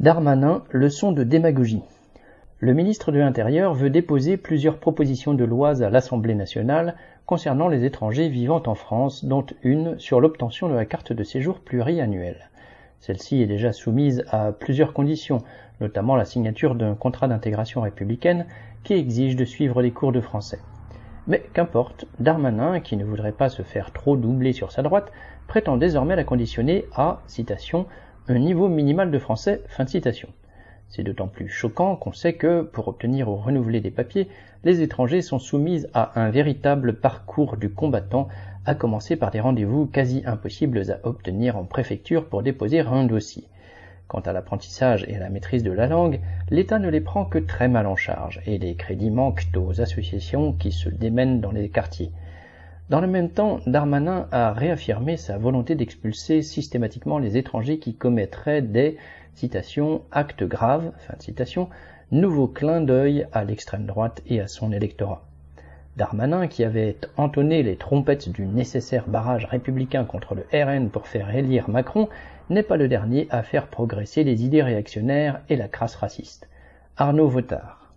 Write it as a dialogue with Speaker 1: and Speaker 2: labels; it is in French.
Speaker 1: Darmanin, leçon de démagogie. Le ministre de l'Intérieur veut déposer plusieurs propositions de lois à l'Assemblée nationale concernant les étrangers vivant en France, dont une sur l'obtention de la carte de séjour pluriannuelle. Celle-ci est déjà soumise à plusieurs conditions, notamment la signature d'un contrat d'intégration républicaine qui exige de suivre les cours de français. Mais qu'importe, Darmanin, qui ne voudrait pas se faire trop doubler sur sa droite, prétend désormais la conditionner à, citation, un niveau minimal de français. Fin de citation. C'est d'autant plus choquant qu'on sait que, pour obtenir ou renouveler des papiers, les étrangers sont soumis à un véritable parcours du combattant, à commencer par des rendez-vous quasi impossibles à obtenir en préfecture pour déposer un dossier. Quant à l'apprentissage et à la maîtrise de la langue, l'État ne les prend que très mal en charge, et les crédits manquent aux associations qui se démènent dans les quartiers. Dans le même temps, Darmanin a réaffirmé sa volonté d'expulser systématiquement les étrangers qui commettraient des citations, actes graves, fin de citation, nouveau clin d'œil à l'extrême droite et à son électorat. Darmanin, qui avait entonné les trompettes du nécessaire barrage républicain contre le RN pour faire élire Macron, n'est pas le dernier à faire progresser les idées réactionnaires et la crasse raciste. Arnaud Votard.